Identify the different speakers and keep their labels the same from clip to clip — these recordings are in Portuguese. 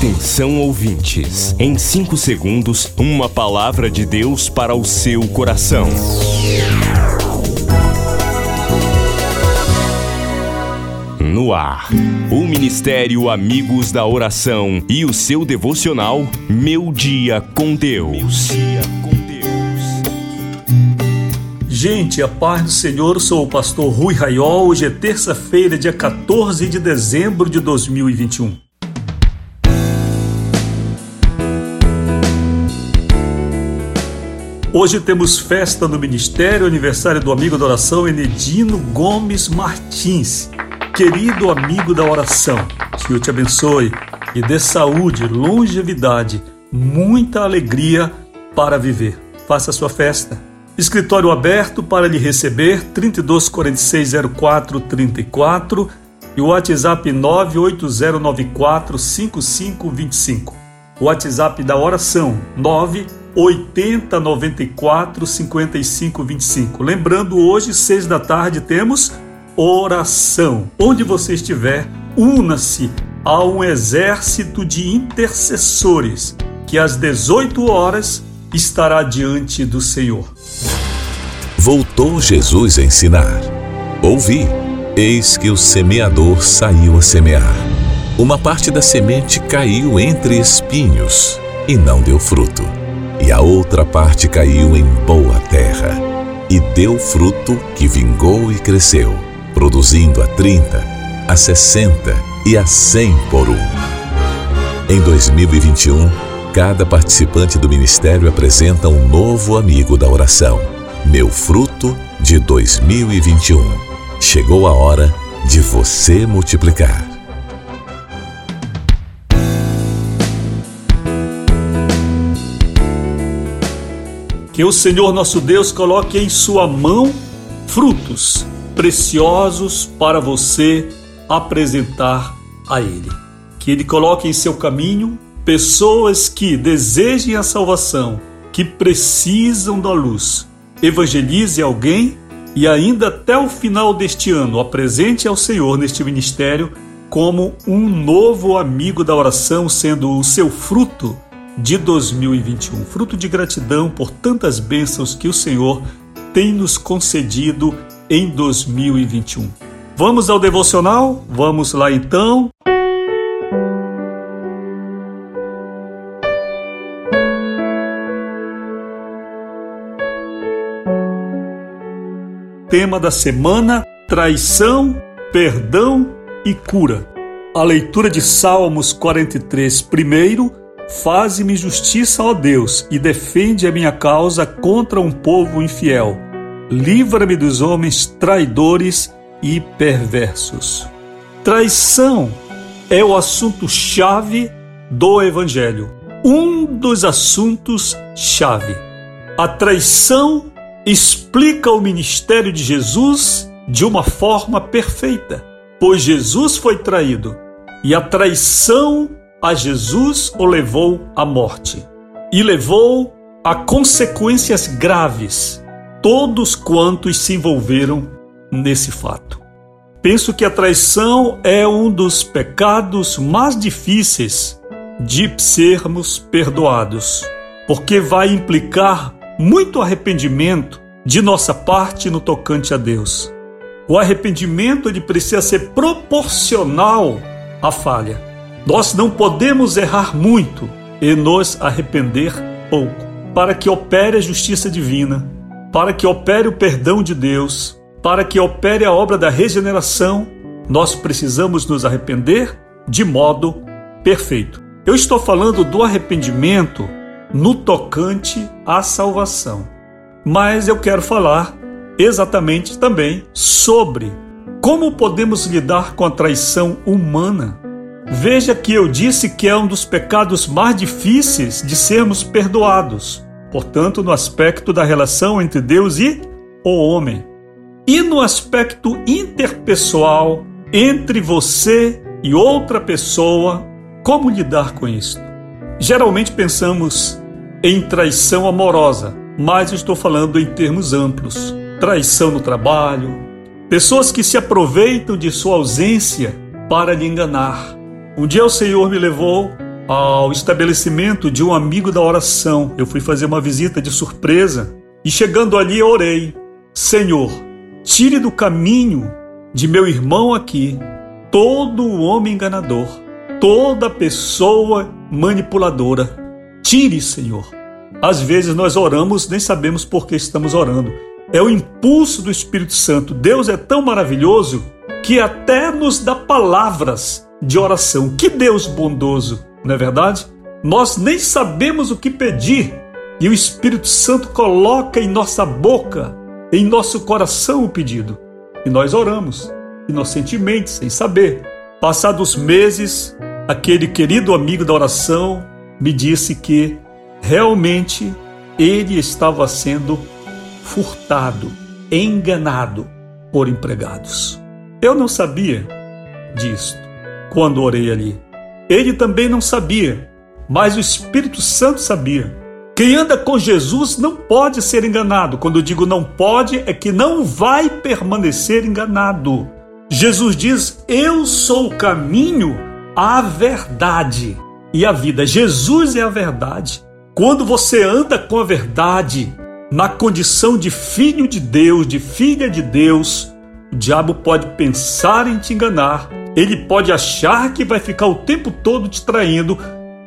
Speaker 1: Atenção ouvintes, em 5 segundos, uma palavra de Deus para o seu coração. No ar, o Ministério Amigos da Oração e o seu devocional Meu Dia com Deus.
Speaker 2: Gente, a paz do Senhor, sou o pastor Rui Raiol. Hoje é terça-feira, dia 14 de dezembro de 2021. Hoje temos festa no Ministério, aniversário do amigo da oração Enedino Gomes Martins. Querido amigo da oração, Senhor te abençoe e dê saúde, longevidade, muita alegria para viver. Faça a sua festa. Escritório aberto para lhe receber 32460434 e o WhatsApp 980945525. WhatsApp da oração 9 80 94 55 25. Lembrando, hoje, seis da tarde, temos oração. Onde você estiver, una-se a um exército de intercessores que às 18 horas estará diante do Senhor.
Speaker 3: Voltou Jesus a ensinar. Ouvi, eis que o semeador saiu a semear. Uma parte da semente caiu entre espinhos e não deu fruto e a outra parte caiu em boa terra, e deu fruto que vingou e cresceu, produzindo a trinta, a sessenta e a cem por um. Em 2021, cada participante do ministério apresenta um novo amigo da oração. Meu fruto de 2021. Chegou a hora de você multiplicar.
Speaker 2: Que o Senhor nosso Deus coloque em sua mão frutos preciosos para você apresentar a Ele. Que Ele coloque em seu caminho pessoas que desejem a salvação, que precisam da luz. Evangelize alguém e ainda até o final deste ano apresente ao Senhor neste ministério como um novo amigo da oração, sendo o seu fruto de 2021, fruto de gratidão por tantas bênçãos que o Senhor tem nos concedido em 2021. Vamos ao devocional? Vamos lá então. Tema da semana: traição, perdão e cura. A leitura de Salmos 43, primeiro Faze-me justiça, ó Deus, e defende a minha causa contra um povo infiel. Livra-me dos homens traidores e perversos. Traição é o assunto-chave do Evangelho. Um dos assuntos-chave. A traição explica o ministério de Jesus de uma forma perfeita, pois Jesus foi traído e a traição a Jesus o levou à morte e levou a consequências graves todos quantos se envolveram nesse fato. Penso que a traição é um dos pecados mais difíceis de sermos perdoados, porque vai implicar muito arrependimento de nossa parte no tocante a Deus. O arrependimento ele precisa ser proporcional à falha. Nós não podemos errar muito e nos arrepender pouco, para que opere a justiça divina, para que opere o perdão de Deus, para que opere a obra da regeneração, nós precisamos nos arrepender de modo perfeito. Eu estou falando do arrependimento no tocante à salvação, mas eu quero falar exatamente também sobre como podemos lidar com a traição humana Veja que eu disse que é um dos pecados mais difíceis de sermos perdoados, portanto, no aspecto da relação entre Deus e o homem. E no aspecto interpessoal, entre você e outra pessoa, como lidar com isso? Geralmente pensamos em traição amorosa, mas estou falando em termos amplos. Traição no trabalho, pessoas que se aproveitam de sua ausência para lhe enganar um dia o Senhor me levou ao estabelecimento de um amigo da oração. Eu fui fazer uma visita de surpresa e chegando ali eu orei: Senhor, tire do caminho de meu irmão aqui todo homem enganador, toda pessoa manipuladora. Tire, Senhor. Às vezes nós oramos, nem sabemos por que estamos orando. É o impulso do Espírito Santo. Deus é tão maravilhoso que até nos dá palavras de oração. Que Deus bondoso, não é verdade? Nós nem sabemos o que pedir e o Espírito Santo coloca em nossa boca, em nosso coração o pedido. E nós oramos, inocentemente, sem saber. Passados meses, aquele querido amigo da oração me disse que realmente ele estava sendo furtado, enganado por empregados. Eu não sabia disto quando orei ali. Ele também não sabia, mas o Espírito Santo sabia. Quem anda com Jesus não pode ser enganado. Quando digo não pode, é que não vai permanecer enganado. Jesus diz: Eu sou o caminho, a verdade e a vida. Jesus é a verdade. Quando você anda com a verdade, na condição de filho de Deus, de filha de Deus, o diabo pode pensar em te enganar, ele pode achar que vai ficar o tempo todo te traindo,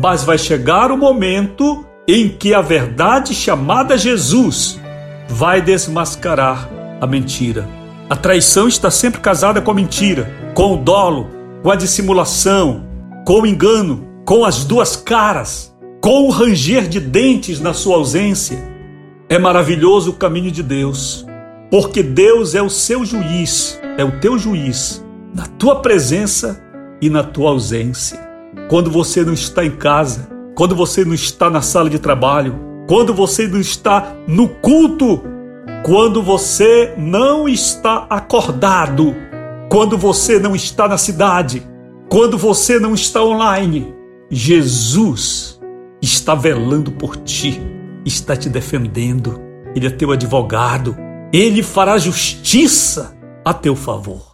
Speaker 2: mas vai chegar o momento em que a verdade chamada Jesus vai desmascarar a mentira. A traição está sempre casada com a mentira, com o dolo, com a dissimulação, com o engano, com as duas caras, com o ranger de dentes na sua ausência. É maravilhoso o caminho de Deus, porque Deus é o seu juiz, é o teu juiz, na tua presença e na tua ausência. Quando você não está em casa, quando você não está na sala de trabalho, quando você não está no culto, quando você não está acordado, quando você não está na cidade, quando você não está online, Jesus está velando por ti, está te defendendo, ele é teu advogado, ele fará justiça a teu favor.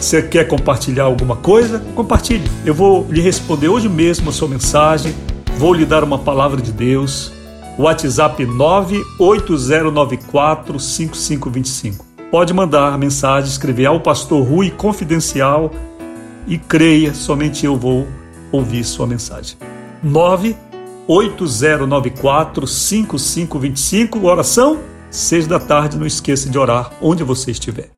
Speaker 2: Você quer compartilhar alguma coisa? Compartilhe. Eu vou lhe responder hoje mesmo a sua mensagem. Vou lhe dar uma palavra de Deus. WhatsApp 980945525. Pode mandar mensagem, escrever ao Pastor Rui Confidencial e creia, somente eu vou ouvir sua mensagem. 980945525. Oração, seis da tarde. Não esqueça de orar onde você estiver.